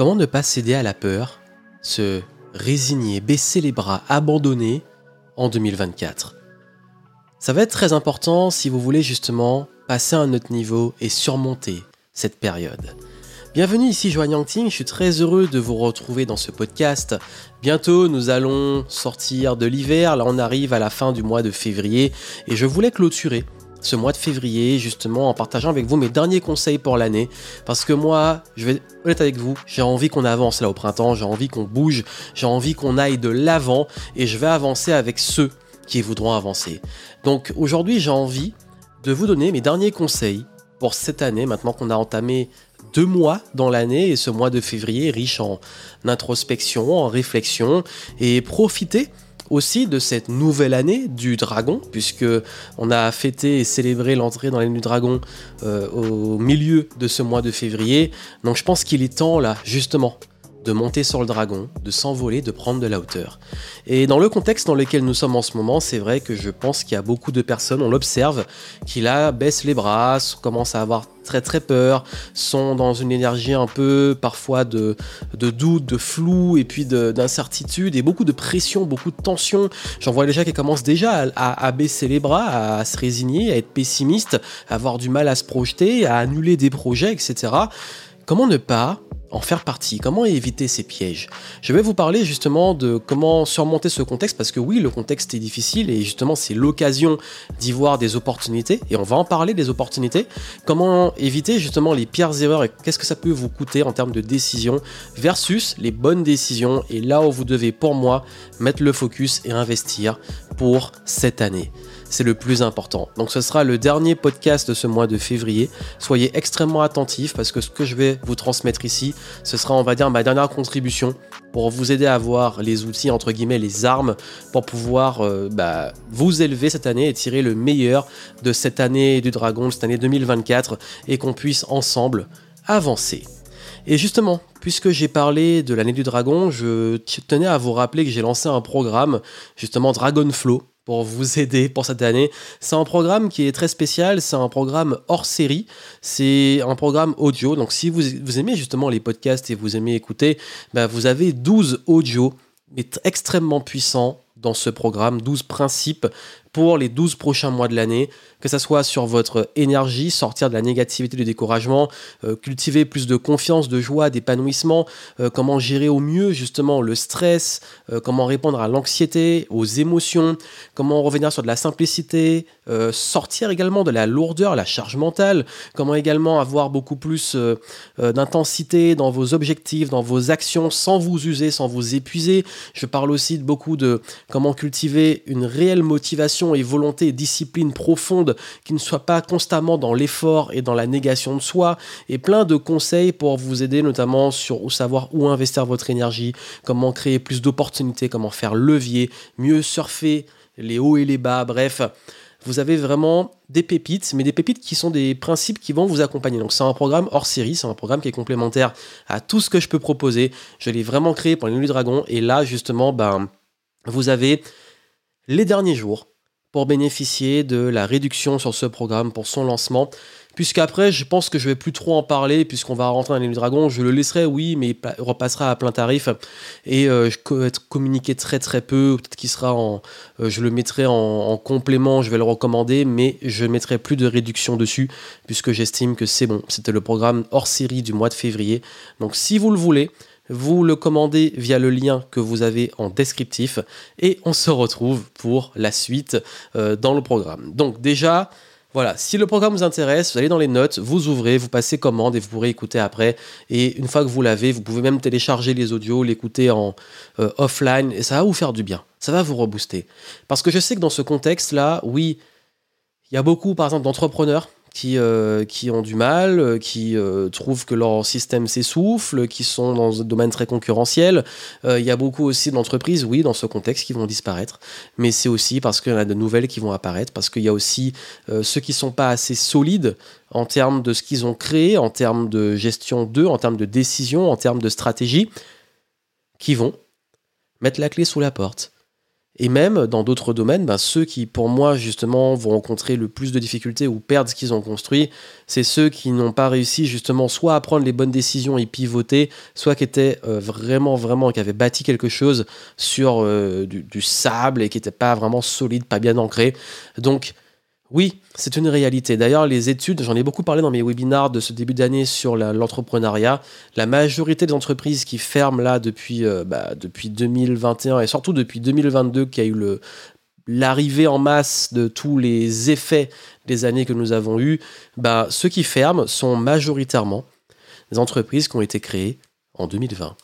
Comment ne pas céder à la peur, se résigner, baisser les bras, abandonner en 2024 Ça va être très important si vous voulez justement passer à un autre niveau et surmonter cette période. Bienvenue ici Joanne Yangting, je suis très heureux de vous retrouver dans ce podcast. Bientôt nous allons sortir de l'hiver, là on arrive à la fin du mois de février et je voulais clôturer ce mois de février justement en partageant avec vous mes derniers conseils pour l'année. Parce que moi je vais être avec vous j'ai envie qu'on avance là au printemps j'ai envie qu'on bouge j'ai envie qu'on aille de l'avant et je vais avancer avec ceux qui voudront avancer. Donc aujourd'hui j'ai envie de vous donner mes derniers conseils pour cette année maintenant qu'on a entamé deux mois dans l'année et ce mois de février riche en introspection en réflexion et profiter aussi de cette nouvelle année du dragon, puisque on a fêté et célébré l'entrée dans l'année du dragon euh, au milieu de ce mois de février. Donc je pense qu'il est temps là, justement, de monter sur le dragon, de s'envoler, de prendre de la hauteur. Et dans le contexte dans lequel nous sommes en ce moment, c'est vrai que je pense qu'il y a beaucoup de personnes, on l'observe, qui là baissent les bras, commencent à avoir très très peur, sont dans une énergie un peu parfois de, de doute, de flou et puis d'incertitude et beaucoup de pression, beaucoup de tension. J'en vois déjà qui commencent déjà à, à, baisser les bras, à se résigner, à être pessimiste, à avoir du mal à se projeter, à annuler des projets, etc. Comment ne pas en faire partie? Comment éviter ces pièges? Je vais vous parler justement de comment surmonter ce contexte parce que oui, le contexte est difficile et justement c'est l'occasion d'y voir des opportunités et on va en parler des opportunités. Comment éviter justement les pires erreurs et qu'est-ce que ça peut vous coûter en termes de décision versus les bonnes décisions? Et là où vous devez pour moi mettre le focus et investir pour cette année c'est le plus important. Donc ce sera le dernier podcast de ce mois de février. Soyez extrêmement attentifs parce que ce que je vais vous transmettre ici, ce sera on va dire ma dernière contribution pour vous aider à avoir les outils, entre guillemets, les armes pour pouvoir euh, bah, vous élever cette année et tirer le meilleur de cette année du dragon, cette année 2024 et qu'on puisse ensemble avancer. Et justement, puisque j'ai parlé de l'année du dragon, je tenais à vous rappeler que j'ai lancé un programme, justement Dragonflow, pour vous aider pour cette année. C'est un programme qui est très spécial, c'est un programme hors série, c'est un programme audio. Donc si vous, aimez justement les podcasts et vous aimez écouter, bah, vous avez 12 audios mais extrêmement puissants dans ce programme, 12 principes pour les 12 prochains mois de l'année, que ce soit sur votre énergie, sortir de la négativité, du découragement, euh, cultiver plus de confiance, de joie, d'épanouissement, euh, comment gérer au mieux justement le stress, euh, comment répondre à l'anxiété, aux émotions, comment revenir sur de la simplicité, sortir également de la lourdeur, la charge mentale, comment également avoir beaucoup plus d'intensité dans vos objectifs, dans vos actions, sans vous user, sans vous épuiser. Je parle aussi de beaucoup de comment cultiver une réelle motivation et volonté et discipline profonde qui ne soit pas constamment dans l'effort et dans la négation de soi et plein de conseils pour vous aider notamment sur savoir où investir votre énergie, comment créer plus d'opportunités, comment faire levier, mieux surfer les hauts et les bas, bref vous avez vraiment des pépites, mais des pépites qui sont des principes qui vont vous accompagner. Donc c'est un programme hors série, c'est un programme qui est complémentaire à tout ce que je peux proposer. Je l'ai vraiment créé pour les Nuits Dragon, et là justement, ben, vous avez les derniers jours pour bénéficier de la réduction sur ce programme pour son lancement. Puisqu'après, je pense que je vais plus trop en parler, puisqu'on va rentrer dans les Dragon. Je le laisserai, oui, mais il repassera à plein tarif. Et euh, je communiqué très très peu. Peut-être qu'il sera en. Euh, je le mettrai en, complément, je vais le recommander, mais je ne mettrai plus de réduction dessus, puisque j'estime que c'est bon. C'était le programme hors série du mois de février. Donc si vous le voulez, vous le commandez via le lien que vous avez en descriptif et on se retrouve pour la suite euh, dans le programme. Donc déjà, voilà, si le programme vous intéresse, vous allez dans les notes, vous ouvrez, vous passez commande et vous pourrez écouter après. Et une fois que vous l'avez, vous pouvez même télécharger les audios, l'écouter en euh, offline et ça va vous faire du bien. Ça va vous rebooster. Parce que je sais que dans ce contexte-là, oui, il y a beaucoup, par exemple, d'entrepreneurs qui, euh, qui ont du mal, euh, qui euh, trouvent que leur système s'essouffle, qui sont dans un domaine très concurrentiel. Il y a beaucoup aussi d'entreprises, oui, dans ce contexte, qui vont disparaître. Mais c'est aussi parce qu'il y en a de nouvelles qui vont apparaître, parce qu'il y a aussi ceux qui ne sont pas assez solides en termes de ce qu'ils ont créé, en termes de gestion d'eux, en termes de décision, en termes de stratégie, qui vont mettre la clé sous la porte Et même dans d'autres domaines, ben, ceux qui, pour moi, justement, vont rencontrer le plus de difficultés ou perdre ce qu'ils ont construit, c'est ceux qui n'ont pas réussi, justement, soit à prendre les bonnes décisions et pivoter, soit qui étaient euh, vraiment, vraiment, qui avaient bâti quelque chose sur euh, du, sable et qui n'étaient pas vraiment solide, pas bien ancré. Donc, oui, c'est une réalité. D'ailleurs, les études, j'en ai beaucoup parlé dans mes webinars de ce début d'année sur l'entrepreneuriat. La, majorité des entreprises qui ferment là depuis, euh, bah, depuis 2021 et surtout depuis 2022, qui a eu l'arrivée en masse de tous les effets des années que nous avons eues, bah, ceux qui ferment sont majoritairement des entreprises qui ont été créées en 2020.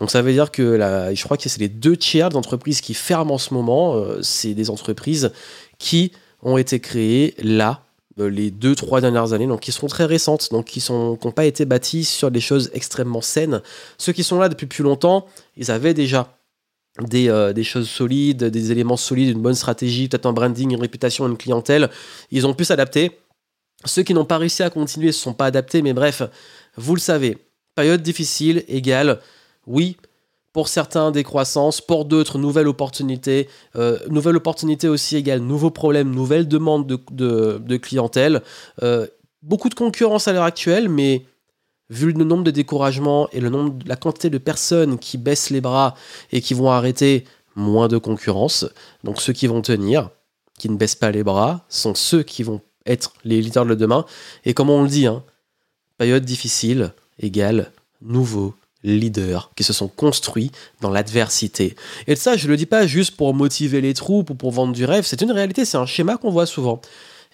Donc ça veut dire que je crois que c'est les deux tiers d'entreprises qui ferment en ce moment, euh, c'est des entreprises qui ont été créées là, euh, les deux, trois dernières années, donc qui sont très récentes, donc qui n'ont pas été bâties sur des choses extrêmement saines. Ceux qui sont là depuis plus longtemps, ils avaient déjà des, euh, des, choses solides, des éléments solides, une bonne stratégie, peut-être un branding, une réputation, une clientèle. Ils ont pu s'adapter. Ceux qui n'ont pas réussi à continuer ne se sont pas adaptés, mais bref, vous le savez, période difficile égale, oui, pour certains décroissance, pour d'autres nouvelles opportunités, euh, nouvelles opportunités aussi égale nouveaux problèmes, nouvelles demandes de, clientèle, euh, beaucoup de concurrence à l'heure actuelle, mais vu le nombre de découragements et le nombre, la quantité de personnes qui baissent les bras et qui vont arrêter, moins de concurrence. Donc ceux qui vont tenir, qui ne baissent pas les bras, sont ceux qui vont être les leaders de demain. Et comme on le dit, hein, période difficile égale nouveau leaders qui se sont construits dans l'adversité. Et ça, je ne le dis pas juste pour motiver les troupes ou pour vendre du rêve, c'est une réalité, c'est un schéma qu'on voit souvent.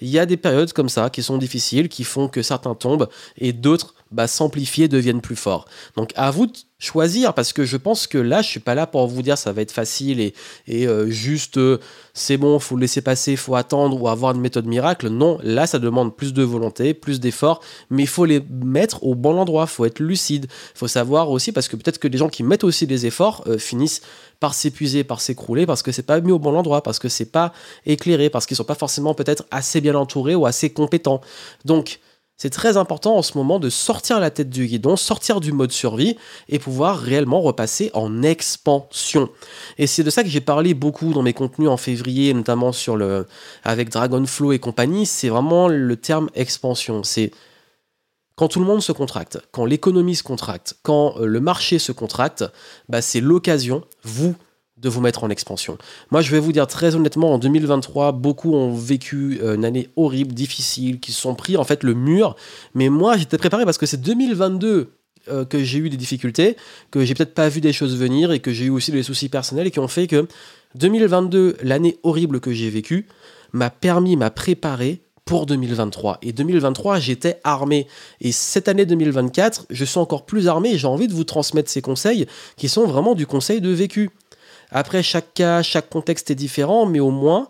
Il y a des périodes comme ça qui sont difficiles, qui font que certains tombent et d'autres bah, s'amplifient et deviennent plus forts. Donc à vous de choisir parce que je pense que là, je suis pas là pour vous dire ça va être facile et, et euh, juste euh, c'est bon, faut le laisser passer, faut attendre ou avoir une méthode miracle. Non, là, ça demande plus de volonté, plus d'efforts, mais il faut les mettre au bon endroit, faut être lucide, faut savoir aussi parce que peut-être que les gens qui mettent aussi des efforts euh, finissent par s'épuiser, par s'écrouler parce que c'est pas mis au bon endroit, parce que c'est pas éclairé, parce qu'ils sont pas forcément peut-être assez bien entourés ou assez compétents. Donc c'est très important en ce moment de sortir la tête du guidon, sortir du mode survie et pouvoir réellement repasser en expansion. Et c'est de ça que j'ai parlé beaucoup dans mes contenus en février, notamment sur le avec Dragonflow et compagnie. C'est vraiment le terme expansion. C'est quand tout le monde se contracte, quand l'économie se contracte, quand euh, le marché se contracte, bah c'est l'occasion, vous, de vous mettre en expansion. Moi, je vais vous dire très honnêtement, en 2023, beaucoup ont vécu euh, une année horrible, difficile, qui se sont pris en fait le mur. Mais moi, j'étais préparé parce que c'est 2022 euh, que j'ai eu des difficultés, que j'ai peut-être pas vu des choses venir et que j'ai eu aussi des soucis personnels et qui ont fait que 2022, l'année horrible que j'ai vécue, m'a permis, m'a préparé pour 2023. Et 2023, j'étais armé. Et cette année 2024, je suis encore plus armé et j'ai envie de vous transmettre ces conseils qui sont vraiment du conseil de vécu. Après, chaque cas, chaque contexte est différent, mais au moins,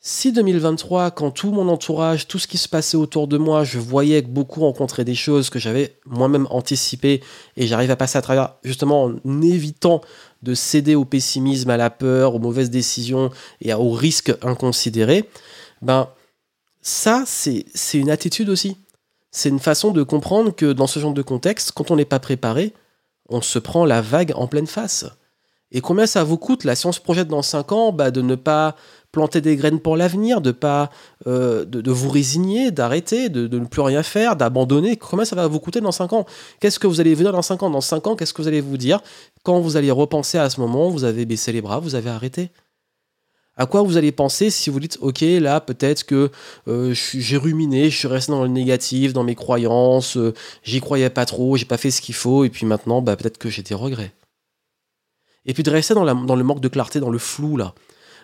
si 2023, quand tout mon entourage, tout ce qui se passait autour de moi, je voyais que beaucoup rencontraient des choses que j'avais moi-même anticipées et j'arrive à passer à travers, justement en évitant de céder au pessimisme, à la peur, aux mauvaises décisions et aux risques inconsidérés, ben ça, c'est une attitude aussi. C'est une façon de comprendre que dans ce genre de contexte, quand on n'est pas préparé, on se prend la vague en pleine face. Et combien ça vous coûte, là, si on se projette dans 5 ans, bah, de ne pas planter des graines pour l'avenir, de pas euh, de, vous résigner, d'arrêter, de, ne plus rien faire, d'abandonner? Combien ça va vous coûter dans 5 ans? Qu'est-ce que vous allez vous dire dans 5 ans? Dans 5 ans, qu'est-ce que vous allez vous dire? Quand vous allez repenser à ce moment, vous avez baissé les bras, vous avez arrêté à quoi vous allez penser si vous dites ok là peut-être que euh, j'ai ruminé, je suis resté dans le négatif, dans mes croyances, euh, j'y croyais pas trop, j'ai pas fait ce qu'il faut et puis maintenant bah, peut-être que j'ai des regrets. Et puis de rester dans, le manque de clarté, dans le flou, là.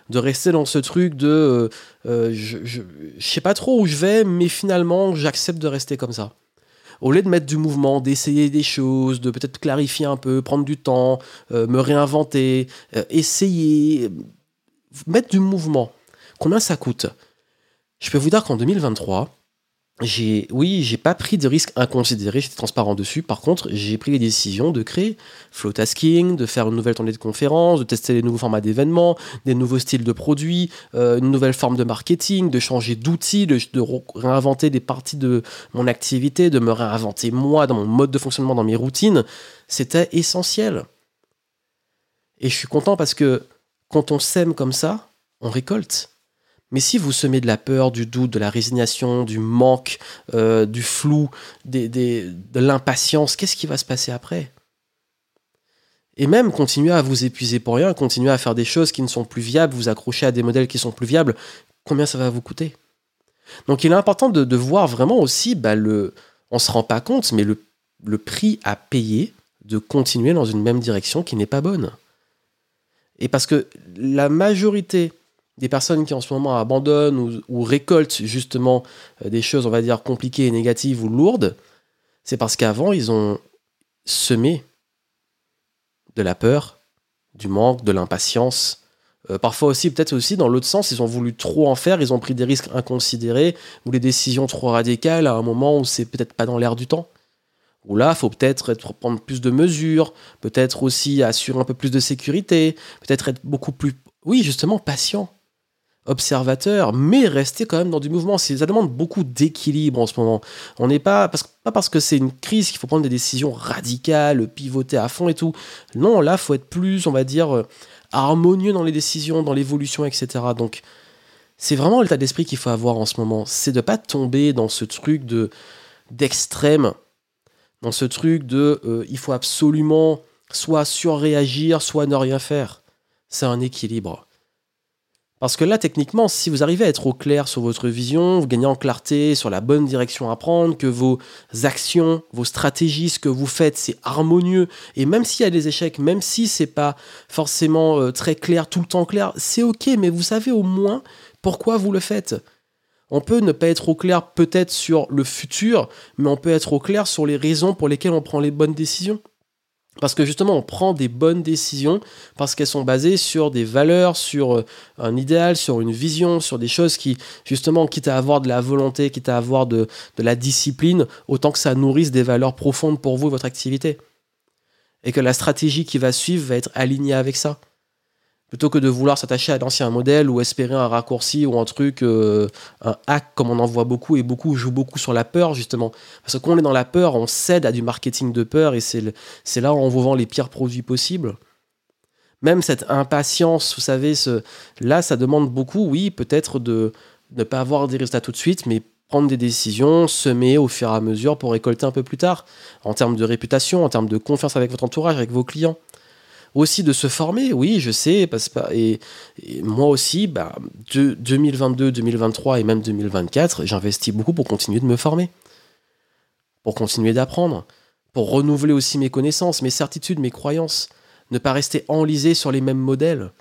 De rester dans ce truc de euh, euh, je, je, sais pas trop où je vais, mais finalement, j'accepte de rester comme ça. Au lieu de mettre du mouvement, d'essayer des choses, de peut-être clarifier un peu, prendre du temps, euh, me réinventer, essayer, mettre du mouvement. Combien ça coûte? Je peux vous dire qu'en 2023, j'ai, oui, j'ai pas pris de risques inconsidérés, j'étais transparent dessus. Par contre, j'ai pris les décisions de créer flow tasking, de faire une nouvelle tournée de conférences, de tester les nouveaux formats d'événements, des nouveaux styles de produits, euh, une nouvelle forme de marketing, de changer d'outils, de, de, réinventer des parties de mon activité, de me réinventer moi dans mon mode de fonctionnement, dans mes routines. C'était essentiel. Et je suis content parce que quand on sème comme ça, on récolte. Mais si vous semez de la peur, du doute, de la résignation, du manque, euh, du flou, de l'impatience, qu'est-ce qui va se passer après? Et même continuer à vous épuiser pour rien, continuer à faire des choses qui ne sont plus viables, vous accrocher à des modèles qui sont plus viables, combien ça va vous coûter? Donc il est important de, voir vraiment aussi, bah, on ne se rend pas compte, mais le prix à payer de continuer dans une même direction qui n'est pas bonne. Et parce que la majorité des personnes qui en ce moment abandonnent ou, récoltent justement euh, des choses, on va dire, compliquées négatives ou lourdes, c'est parce qu'avant, ils ont semé de la peur, du manque, de l'impatience. Euh, parfois aussi, peut-être aussi dans l'autre sens, ils ont voulu trop en faire, ils ont pris des risques inconsidérés ou des décisions trop radicales à un moment où c'est peut-être pas dans l'air du temps. Où là, faut peut-être prendre plus de mesures, peut-être aussi assurer un peu plus de sécurité, peut-être être beaucoup plus, oui, justement, patient observateur, mais rester quand même dans du mouvement. Ça demande beaucoup d'équilibre en ce moment. On n'est pas parce, que c'est une crise qu'il faut prendre des décisions radicales, pivoter à fond et tout. Non, là, faut être plus, on va dire, euh, harmonieux dans les décisions, dans l'évolution, etc. Donc, c'est vraiment l'état d'esprit qu'il faut avoir en ce moment. C'est de pas tomber dans ce truc de d'extrême, dans ce truc de euh, il faut absolument soit surréagir, soit ne rien faire. C'est un équilibre. Parce que là, techniquement, si vous arrivez à être au clair sur votre vision, vous gagnez en clarté sur la bonne direction à prendre, que vos actions, vos stratégies, ce que vous faites, c'est harmonieux, et même s'il y a des échecs, même si c'est pas forcément euh, très clair, tout le temps clair, c'est ok, mais vous savez au moins pourquoi vous le faites. On peut ne pas être au clair peut-être sur le futur, mais on peut être au clair sur les raisons pour lesquelles on prend les bonnes décisions. Parce que justement, on prend des bonnes décisions parce qu'elles sont basées sur des valeurs, sur euh, un idéal, sur une vision, sur des choses qui, justement, quitte à avoir de la volonté, quitte à avoir de, de la discipline, autant que ça nourrisse des valeurs profondes pour vous et votre activité. Et que la stratégie qui va suivre va être alignée avec ça plutôt que de vouloir s'attacher à l'ancien modèle ou espérer un raccourci ou un truc, euh, un hack comme on en voit beaucoup et beaucoup jouent beaucoup sur la peur justement. Parce que quand on est dans la peur, on cède à du marketing de peur et c'est là où on vous vend les pires produits possibles. Même cette impatience, vous savez, là ça demande beaucoup, oui, peut-être de ne pas avoir des résultats tout de suite, mais prendre des décisions, semer au fur et à mesure pour récolter un peu plus tard, en termes de réputation, en termes de confiance avec votre entourage, avec vos clients aussi de se former, oui, je sais, parce, et, et moi aussi, bah, de 2022, 2023 et même 2024, j'investis beaucoup pour continuer de me former, pour continuer d'apprendre, pour renouveler aussi mes connaissances, mes certitudes, mes croyances, ne pas rester enlisé sur les mêmes modèles.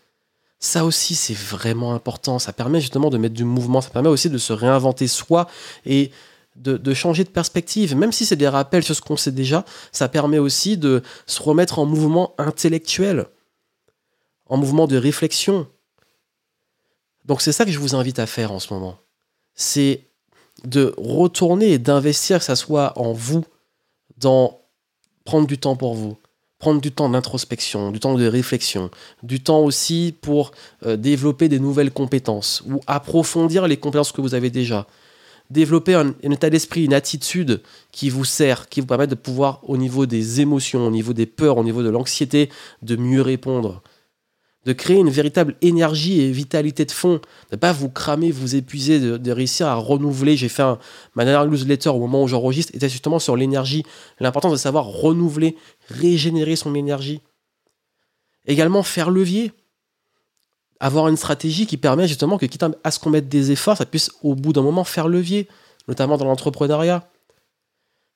Ça aussi, c'est vraiment important. Ça permet justement de mettre du mouvement, ça permet aussi de se réinventer soi et de, changer de perspective, même si c'est des rappels sur ce qu'on sait déjà, ça permet aussi de se remettre en mouvement intellectuel, en mouvement de réflexion. Donc c'est ça que je vous invite à faire en ce moment. C'est de retourner et d'investir, que ça soit en vous, dans prendre du temps pour vous, prendre du temps d'introspection, du temps de réflexion, du temps aussi pour euh, développer des nouvelles compétences ou approfondir les compétences que vous avez déjà développer un, état d'esprit, une attitude qui vous sert, qui vous permet de pouvoir, au niveau des émotions, au niveau des peurs, au niveau de l'anxiété, de mieux répondre. De créer une véritable énergie et vitalité de fond, de ne pas vous cramer, vous épuiser, de, réussir à renouveler. J'ai fait un, ma dernière newsletter au moment où j'enregistre, était justement sur l'énergie, l'importance de savoir renouveler, régénérer son énergie. Également faire levier avoir une stratégie qui permet justement que, quitte à ce qu'on mette des efforts, ça puisse au bout d'un moment faire levier, notamment dans l'entrepreneuriat.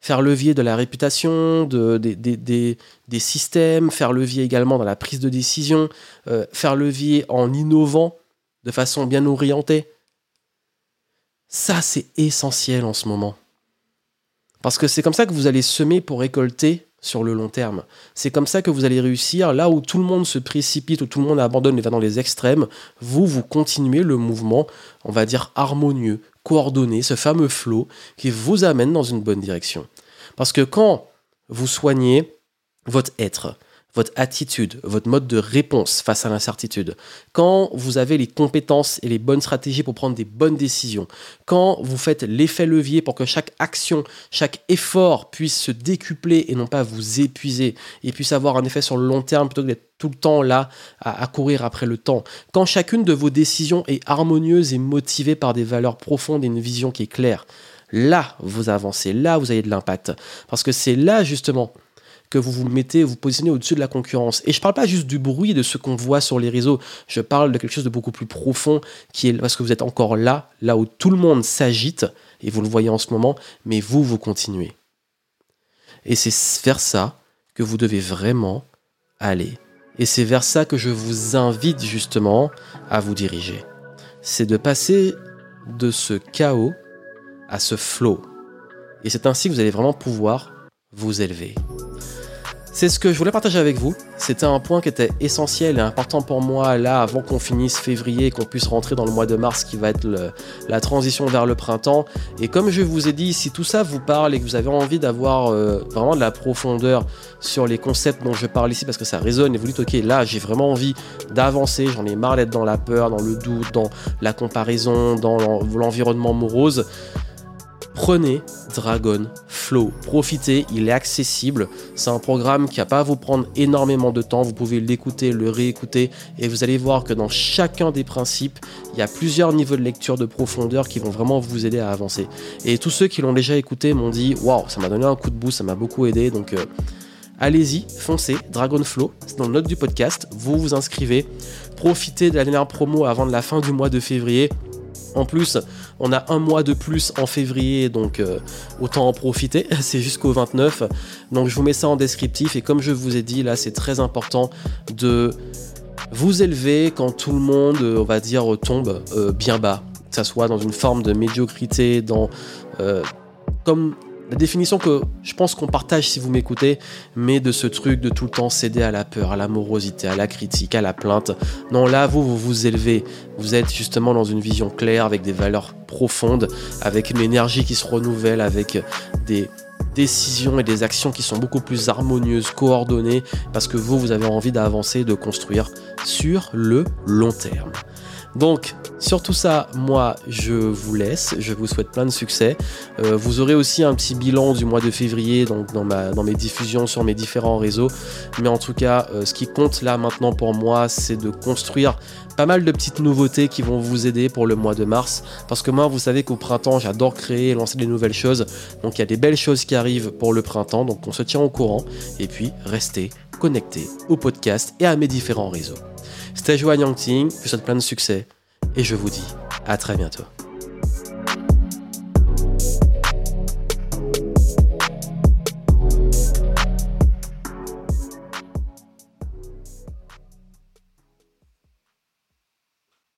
Faire levier de la réputation, de, des, systèmes, faire levier également dans la prise de décision, euh, faire levier en innovant de façon bien orientée. Ça, c'est essentiel en ce moment. Parce que c'est comme ça que vous allez semer pour récolter sur le long terme. C'est comme ça que vous allez réussir. Là où tout le monde se précipite, où tout le monde abandonne et va dans les extrêmes, vous, vous continuez le mouvement, on va dire harmonieux, coordonné, ce fameux flow qui vous amène dans une bonne direction. Parce que quand vous soignez votre être, votre attitude, votre mode de réponse face à l'incertitude, quand vous avez les compétences et les bonnes stratégies pour prendre des bonnes décisions, quand vous faites l'effet levier pour que chaque action, chaque effort puisse se décupler et non pas vous épuiser. Et puisse avoir un effet sur le long terme plutôt que d'être tout le temps là à, courir après le temps, quand chacune de vos décisions est harmonieuse et motivée par des valeurs profondes et une vision qui est claire, là vous avancez, là vous avez de l'impact. Parce que c'est là justement que vous vous mettez, vous positionnez au-dessus de la concurrence. Et je ne parle pas juste du bruit de ce qu'on voit sur les réseaux, je parle de quelque chose de beaucoup plus profond, qui est parce que vous êtes encore là, là où tout le monde s'agite, et vous le voyez en ce moment, mais vous, vous continuez. Et c'est vers ça que vous devez vraiment aller. Et c'est vers ça que je vous invite justement à vous diriger. C'est de passer de ce chaos à ce flow. Et c'est ainsi que vous allez vraiment pouvoir vous élever. C'est ce que je voulais partager avec vous. C'était un point qui était essentiel et important pour moi là avant qu'on finisse février et qu'on puisse rentrer dans le mois de mars qui va être la transition vers le printemps. Et comme je vous ai dit, si tout ça vous parle et que vous avez envie d'avoir euh, vraiment de la profondeur sur les concepts dont je parle ici parce que ça résonne et vous dites ok là j'ai vraiment envie d'avancer, j'en ai marre d'être dans la peur, dans le doute, dans la comparaison, dans l'environnement morose prenez Dragon Flow. Profitez, il est accessible. C'est un programme qui n'a pas à vous prendre énormément de temps. Vous pouvez l'écouter, le réécouter et vous allez voir que dans chacun des principes, il y a plusieurs niveaux de lecture de profondeur qui vont vraiment vous aider à avancer. Et tous ceux qui l'ont déjà écouté m'ont dit Waouh, ça m'a donné un coup de boost, ça m'a beaucoup aidé. Donc. Euh, allez-y, foncez, Dragon Flow, c'est dans le note du podcast, vous vous inscrivez, profitez de la dernière promo avant la fin du mois de février, en plus, on a un mois de plus en février, donc euh, autant en profiter. C'est jusqu'au 29. Donc je vous mets ça en descriptif. Et comme je vous ai dit, là, c'est très important de vous élever quand tout le monde, euh, on va dire, tombe euh, bien bas. Que ça soit dans une forme de médiocrité, dans comme la définition que je pense qu'on partage si vous m'écoutez, mais de ce truc de tout le temps céder à la peur, à l'amorosité, à la critique, à la plainte. Non, là, vous, vous vous élevez. Vous êtes justement dans une vision claire, avec des valeurs profondes, avec une énergie qui se renouvelle, avec des décisions et des actions qui sont beaucoup plus harmonieuses, coordonnées, parce que vous, vous avez envie d'avancer, de construire sur le long terme. Donc, sur tout ça, moi, je vous laisse. Je vous souhaite plein de succès. Euh, vous aurez aussi un petit bilan du mois de février dans mes diffusions sur mes différents réseaux. Mais en tout cas, euh, ce qui compte là maintenant pour moi, c'est de construire pas mal de petites nouveautés qui vont vous aider pour le mois de mars. Parce que moi, vous savez qu'au printemps, j'adore créer et lancer des nouvelles choses. Donc, il y a des belles choses qui arrivent pour le printemps. Donc, on se tient au courant. Et puis, restez connectés au podcast et à mes différents réseaux. C'était Joanne Yangting, je vous souhaite plein de succès et je vous dis à très bientôt.